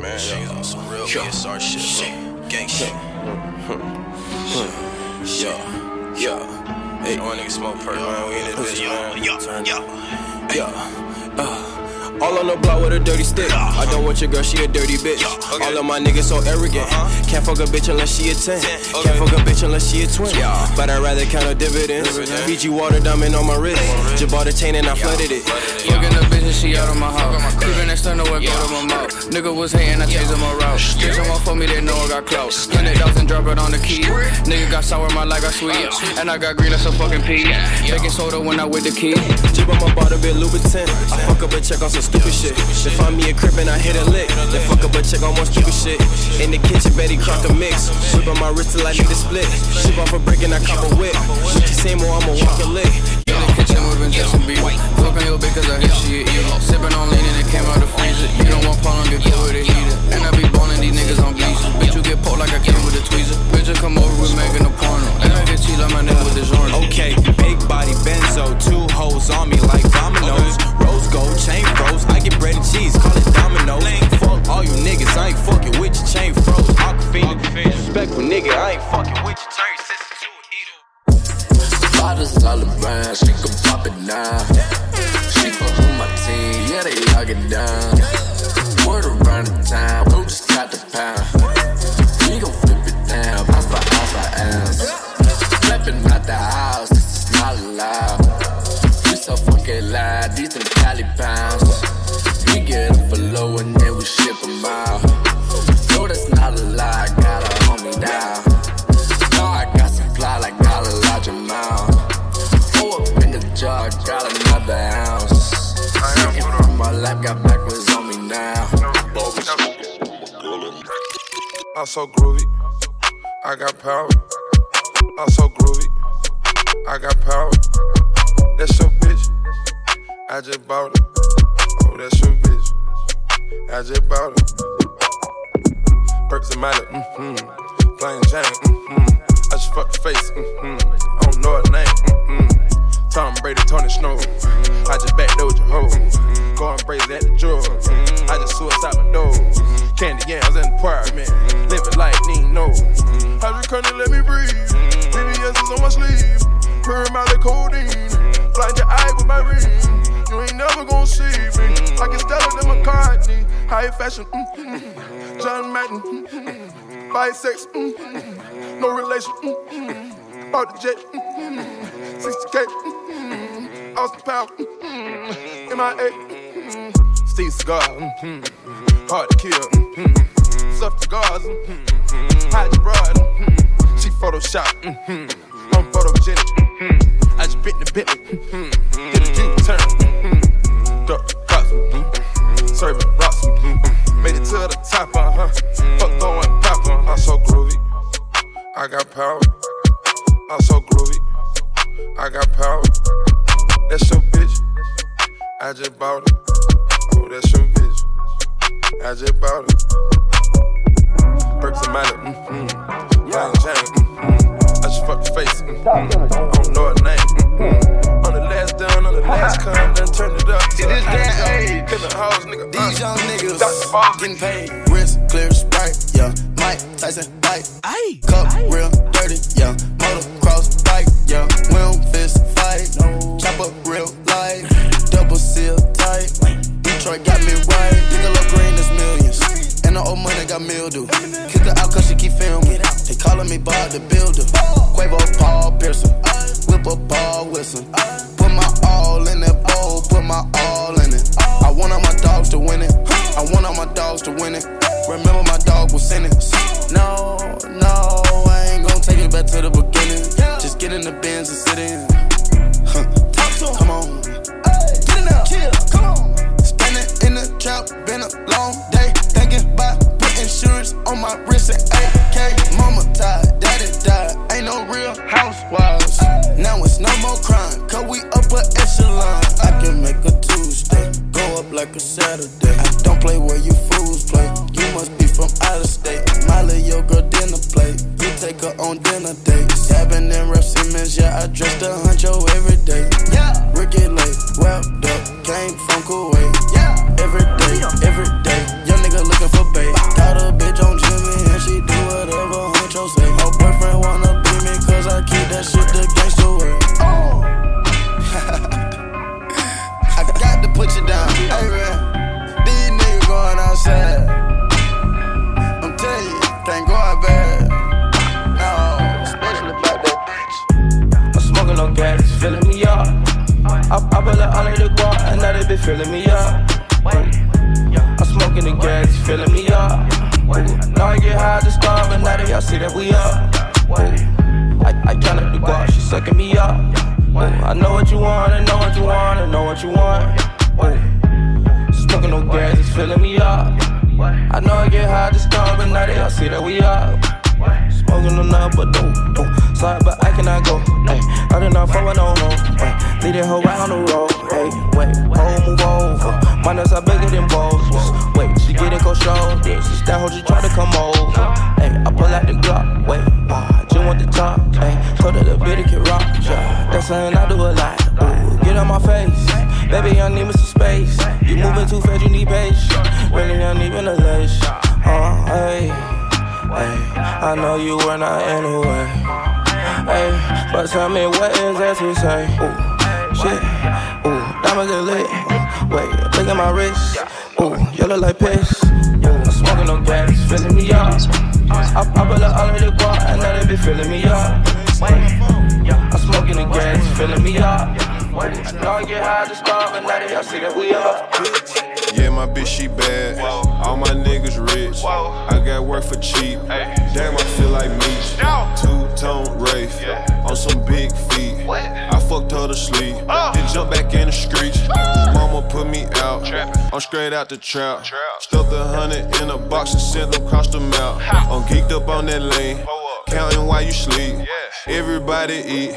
Man, she's on some real BSR shit, bro. Gang shit. Yeah, yeah. Hey, one nigga smoke perk, man. We in this bitch, man. Yeah, yeah, yeah. Uh. All on the block with a dirty stick. I don't want your girl, she a dirty bitch. All of my niggas so arrogant. Can't fuck a bitch unless she a 10. Can't fuck a bitch unless she a twin. But I'd rather count her dividends. Fiji water diamond on my wrist. Just bought a chain and I flooded it. Fucking the bitch and she out of my house. Creeping next to nowhere, go to my mouth. Nigga was hating, I chased him around. Bitch, someone for me, they know I got clout. Hundred thousand, drop it on the key. Nigga got sour, my life got sweet. And I got green, that's a fucking pea. Baking soda when I with the key. On my bottle, bit. I fuck up a check on some stupid shit. They find me a crib and I hit a lick. Then fuck up a check on more stupid shit. In the kitchen, Betty crock a mix. Whip on my wrist till I need to split. Ship off a brick and I cop a whip. What you say more, I'ma walk a lick. In the kitchen, whipping just some beef. Fucking your bitch, cause I hear she a eater. Sipping on lean and it came out the down. Word around the town, we just got the pound. Backwards on me now. I'm so groovy. I got power. I'm so groovy. I got power. That's your bitch. I just bought it. Oh, that's your bitch. I just bought it. Perks and Miley, mm-hmm. Plain Jane, mm-hmm. I just fucked the face, mm-hmm. I don't know her name, mm-hmm. Tom Brady, Tony Snow. I just backdoored your Going crazy at the drawer. I just suicide my door. Candy yams in the apartment. Living life, need no. Hydrocodone, let me breathe. VVS is on my sleeve. Molly codeine. Blind your eye with my ring. You ain't never gonna see me. I can Stella than McCartney. High fashion. mm-hmm. John Madden. mm-hmm. Bisex. mm-hmm. No relation. mm-hmm. Bought the jet. mm-hmm. 60K. mm-hmm. Austin Power. mm-hmm. MIA. Mm-hmm. Steven Seagal. mm-hmm. Hard to kill. mm-hmm. Stuff cigars. mm-hmm. Hide your broad. mm-hmm. She Photoshop. mm-hmm. I'm photogenic. mm-hmm. I just bit the Bentley. mm-hmm. Did a U-turn. mm-hmm. Cops. mm-hmm. Serving rocks. mm-hmm. Made it to the top. Uh-huh. Fuck throwing pop. Uh-huh. I'm so groovy. I got power. I'm so bought it. Oh, that's your bitch. I just bought it. Perks and Miley, mm-hmm. Plain Jane, mm-hmm. I just fucked the face, mm-hmm. I don't know her name, mm-hmm. On the last down, on the last come, then turn it up. To It is the that age. jump. Killing hoes, nigga. These uh. young niggas Dr. Bob. getting paid. Wrist clear, sprite, yeah. Mike Tyson, bite. Cup real dirty, yeah. Motocross bike, yeah. We don't fist fight. Chopper real me Bob the Builder. Filling me up. I'm smoking the gas, filling me up. Now I get high to starve, and now that y'all see that we up. I, I count up the guap, she sucking me up. I know what you want, I know what you want, I know what you want. Smoking no gas, it's filling me up. I know I get high to starve, but now that y'all see that we up. Smoking on nothing but dope, dope. Slide, but I cannot go. Hey, I did not fuck with no hoe. Hey, lead that hoe out on the road. Move over. Minus are bigger than bows. Wait, she getting shoulders. It's that hoe just try to come over. Hey, I pull out the Glock. Wait, uh, just want the top. Hey, told her the bitty can rock. Yeah, that's something I do a lot. Ooh, get on my face. Baby, I need me some space. You moving too fast, you need patience. Really, I need ventilation. Uh, hey. hey, I know you were not anyway. Hey, but tell me what is that to say? Ooh, shit. Ooh, diamonds get lit. Wait, look at my wrist. Ooh, you look like piss. Ooh, I'm smoking no gas, filling me up. I, I put all of the guap and now they be filling me up. I'm smoking the gas, filling me up. I know I get high to start, but now they all see that we up. Yeah, my bitch, she bad. All my niggas rich. I got work for cheap. Damn, I feel like me. Two tone Wraith on some big feet. I fucked her to sleep. Then jump back in the streets. Mama put me out. I'm straight out the trap. Stuffed a hundred in a box and sent them across the mouth. I'm geeked up on that lane. Counting while you sleep. Everybody eat.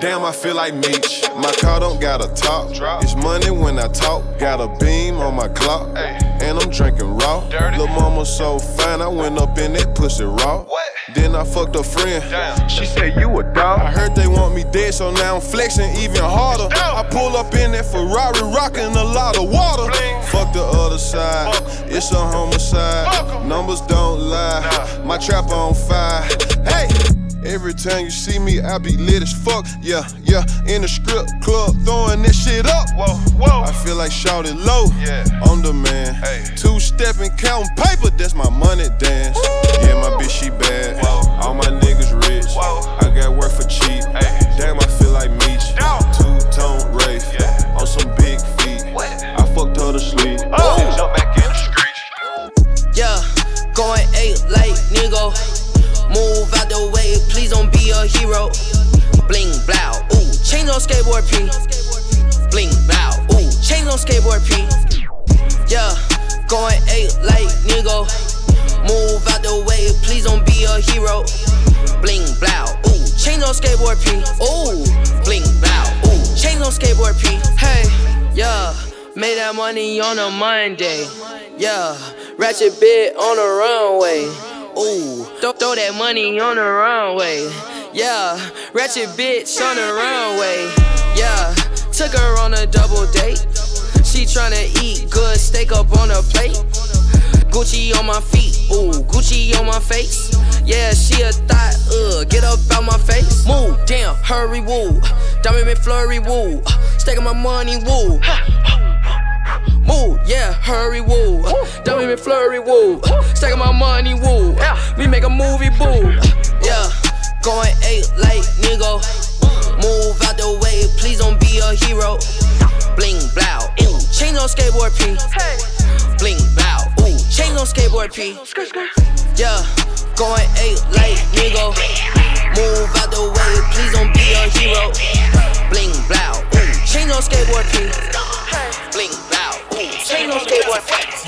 Damn, I feel like Meech. My car don't got a top. It's money when I talk. Got a beam on my clock. And I'm drinking raw. Lil' mama so fine, I went up in that pussy raw. Then I fucked a friend. She said, You a dog. I heard they want me dead, so now I'm flexing even harder. I pull up in that Ferrari, rocking a lot of water. Fuck the other side. It's a homicide. Numbers don't lie. My trap on fire. Hey! Every time you see me, I be lit as fuck. Yeah, yeah. In the strip club, throwing this shit up. Whoa, whoa. I feel like shouting low. Yeah. On demand. Hey. Two stepping, counting paper. That's my money dance. Yeah, my bitch, she bad. Whoa. All my niggas rich. Whoa. I got work for cheap. Hey. Damn, I feel like Meech. Two skateboard P. Bling blow, ooh, chains on skateboard P. Yeah, going eight like Nigo. Move out the way, please don't be a hero. Bling blow, ooh, chains on skateboard P. Ooh, bling blow, ooh, chains on skateboard P. Hey, yeah, made that money on a Monday. Yeah, ratchet bit on a runway. Ooh, throw, throw that money on the runway. Yeah, ratchet bitch on the runway. Yeah, took her on a double date. She tryna eat good steak up on her plate. Gucci on my feet, ooh, Gucci on my face. Yeah, she a thought, uh, get up out my face. Move, damn, hurry, woo. Diamond McFlurry, woo. Staking my money, woo. Move, yeah, hurry, woo. Dummy me flurry, woo. Stacking my money, woo. We make a movie, boo. Yeah, going eight like Nigo. Move out the way, please don't be a hero. Bling, blow, ooh. Chains on skateboard P. Bling, blow, ooh. Chains on skateboard P. Yeah, going eight like Nigo. Move out the way, please don't be a hero. Bling, blow, ooh. Chains on skateboard P. Bling, blow.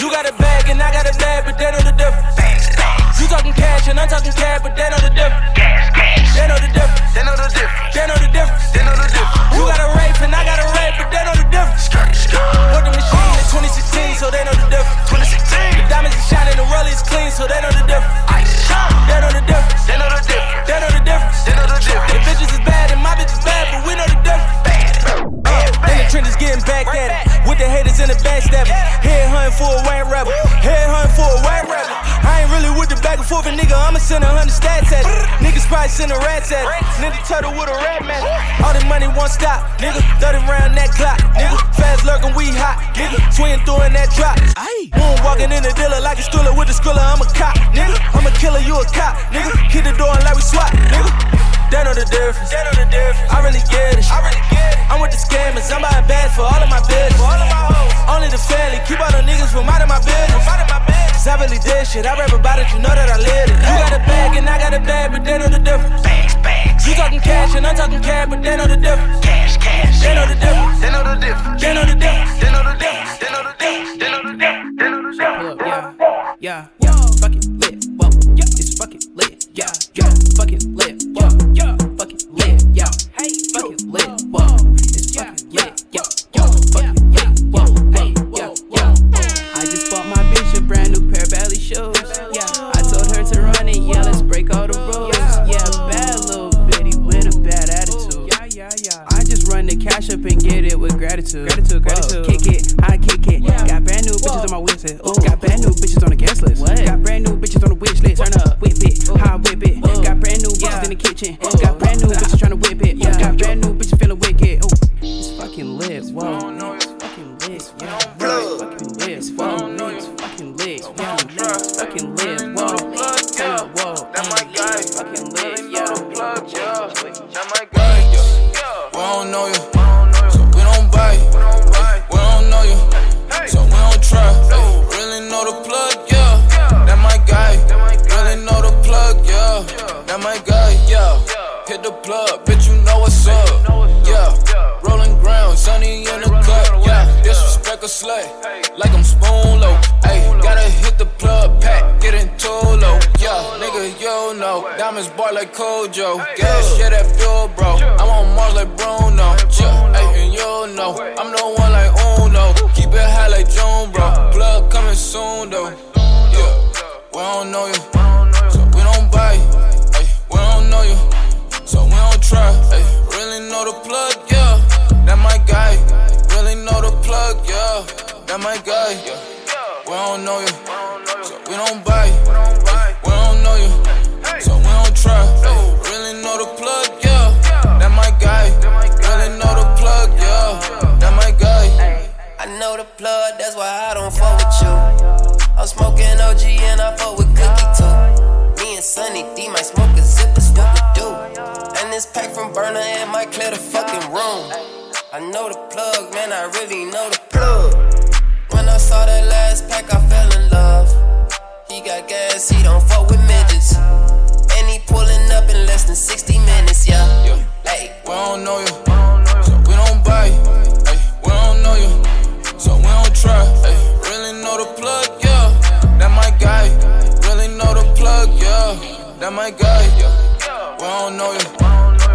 You got a bag and I got a bag, but they know the difference. You talking cash and I'm talking cash, but they know the difference. They know the difference. They know the difference. They know the difference. They know the difference. You got a rape and I got a rape, but they know the difference. Put the machine in 2016, so they know the difference. 2016. The diamonds are shining, the roll is clean, so they know the difference. They know the difference. They know the difference. They know the difference. They know the difference. The bitches is bad and my bitch is bad, but we know the difference. Uh, and the trend is getting back at it. With the haters and the backstabbers. Head hunting for a white rapper. Head hunting for a white rapper. I ain't really with the back and forth, and nigga, I'ma send a hundred stats at it. Probably send a rats at. Nigga turtle with a rat man. All the money won't stop. Nigga, 30 round that clock. Nigga, fast lurking, we hot. Nigga, swing through in that drop. Moon walking in the dealer like a skrilla with the skrilla. I'm a cop. Nigga, I'm a killer, you a cop. Nigga, Hit the door and like we swap. Nigga, they know the difference. They know the difference. I really get it. I really cash and I'm talking cash, but they know the difference. Cash, cash. They know the difference. They know the difference. They know the like Kojo. Gas, yeah, that fuel, bro. I'm on Mars like Bruno. Yeah, ayy, and you know. I'm the one like Uno. Keep it high like June, bro. Plug coming soon, though. Yeah, we don't know you, so we don't buy you. We don't know you, so we don't try. Ayy, really know the plug, yeah. That my guy. Really know the plug, yeah. That my guy. Yeah. We don't know you, so we don't buy you. Know the plug, that's why I don't fuck with you. I'm smoking OG and I fuck with Cookie too. Me and Sunny D might smoke a zip, it's what we do. And this pack from Berner, it might clear the fucking room. I know the plug, man, I really know the plug. When I saw that last pack, I fell in love. He got gas, he don't fuck with midgets. And he pulling up in less than 60 minutes, yeah. Hey, We don't know you, so we don't buy you. Ay, we don't know you, so we don't try. Ay, really know the plug, yeah. That my guy. Really know the plug, yeah. That my guy. We don't know you,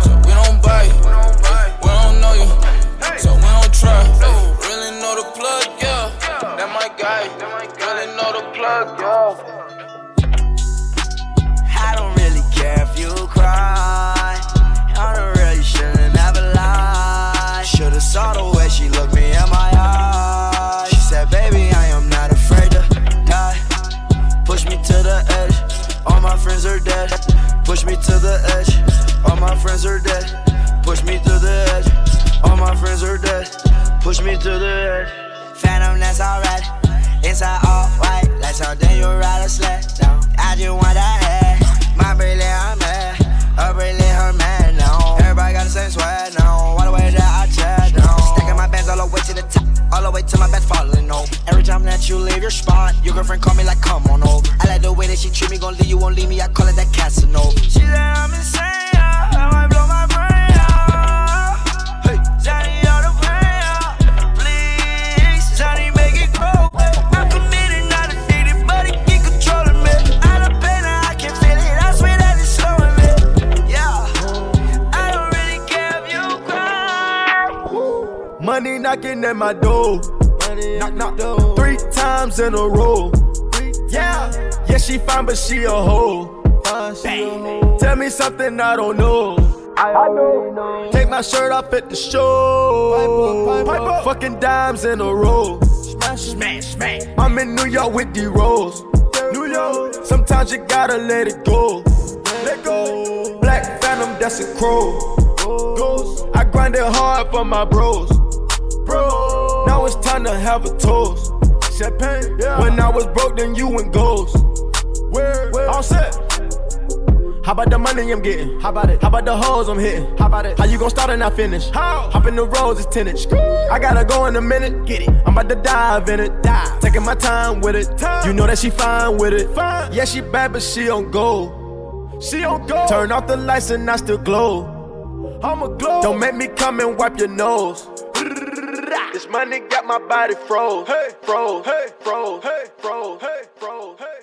friends are dead. Push me to the edge. All my friends are dead. Push me to the edge. Phantom, that's alright. Inside all white, like something you ride a sled down. I just want that head. My brilliant, I'm mad. Her brilliant, her man now. Everybody got the same sweat, now. All the way that I chat down. Stacking my bands all the way to the top. All the way to my best. Every time that you leave your spot, your girlfriend call me like, come on over. I like the way that she treat me, gon' leave you, won't leave me. I call it that Casanova. She said I'm insane. I might blow my brain out. Hey, Johnny, all the pain out. Please, Johnny, make it grow. Not but it keep controlling me. Pain, I can feel it. I swear that it's slowing me. Yeah, I don't really care if you cry. Money knocking at my door. Knock, knock, three times in a row. Yeah, yeah, she fine, but she a hoe. Tell me something I don't know. I know. Take my shirt off at the show. Fucking dimes in a row. Smash, smash, smash. I'm in New York with the rolls. New York. Sometimes you gotta let it go. Let go. Black Phantom, that's a crow. Ghost. I grind it hard for my bros. Bro. Now it's time to have a toast. Champagne. Yeah. When I was broke, then you went ghost. Where? Where? All set. How about the money I'm getting? How about it? How about the hoes I'm hitting? How about it? How you gon' start and not finish? How? Hop in the roads, it's. I gotta go in a minute. Get it. I'm about to dive in it. Dive. Taking my time with it. Time. You know that she fine with it. Fine. Yeah, she bad, but she on gold. She on gold. Turn off the lights and I still glow. I'm a glow. Don't make me come and wipe your nose. This money got my body froze. Hey, froze. Hey, froze. Hey, froze. Hey, froze. Hey,